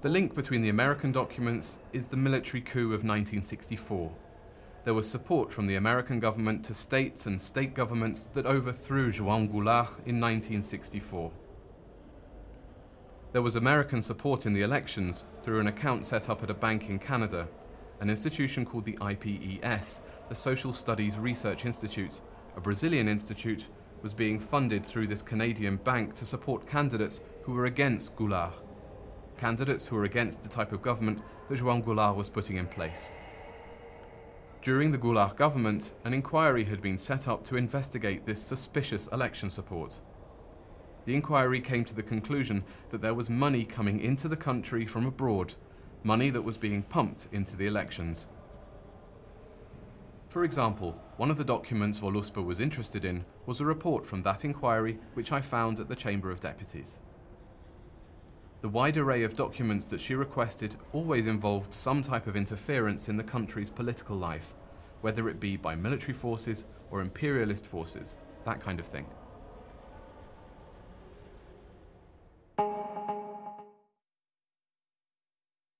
The link between the American documents is the military coup of 1964. There was support from the American government to states and state governments that overthrew João Goulart in 1964. There was American support in the elections through an account set up at a bank in Canada, an institution called the IPES, the Social Studies Research Institute, a Brazilian institute, was being funded through this Canadian bank to support candidates who were against Goulart. Candidates who were against the type of government that João Goulart was putting in place. During the Goulart government, an inquiry had been set up to investigate this suspicious election support. The inquiry came to the conclusion that there was money coming into the country from abroad, money that was being pumped into the elections. For example, one of the documents Voluspa was interested in was a report from that inquiry which I found at the Chamber of Deputies. The wide array of documents that she requested always involved some type of interference in the country's political life, whether it be by military forces or imperialist forces, that kind of thing.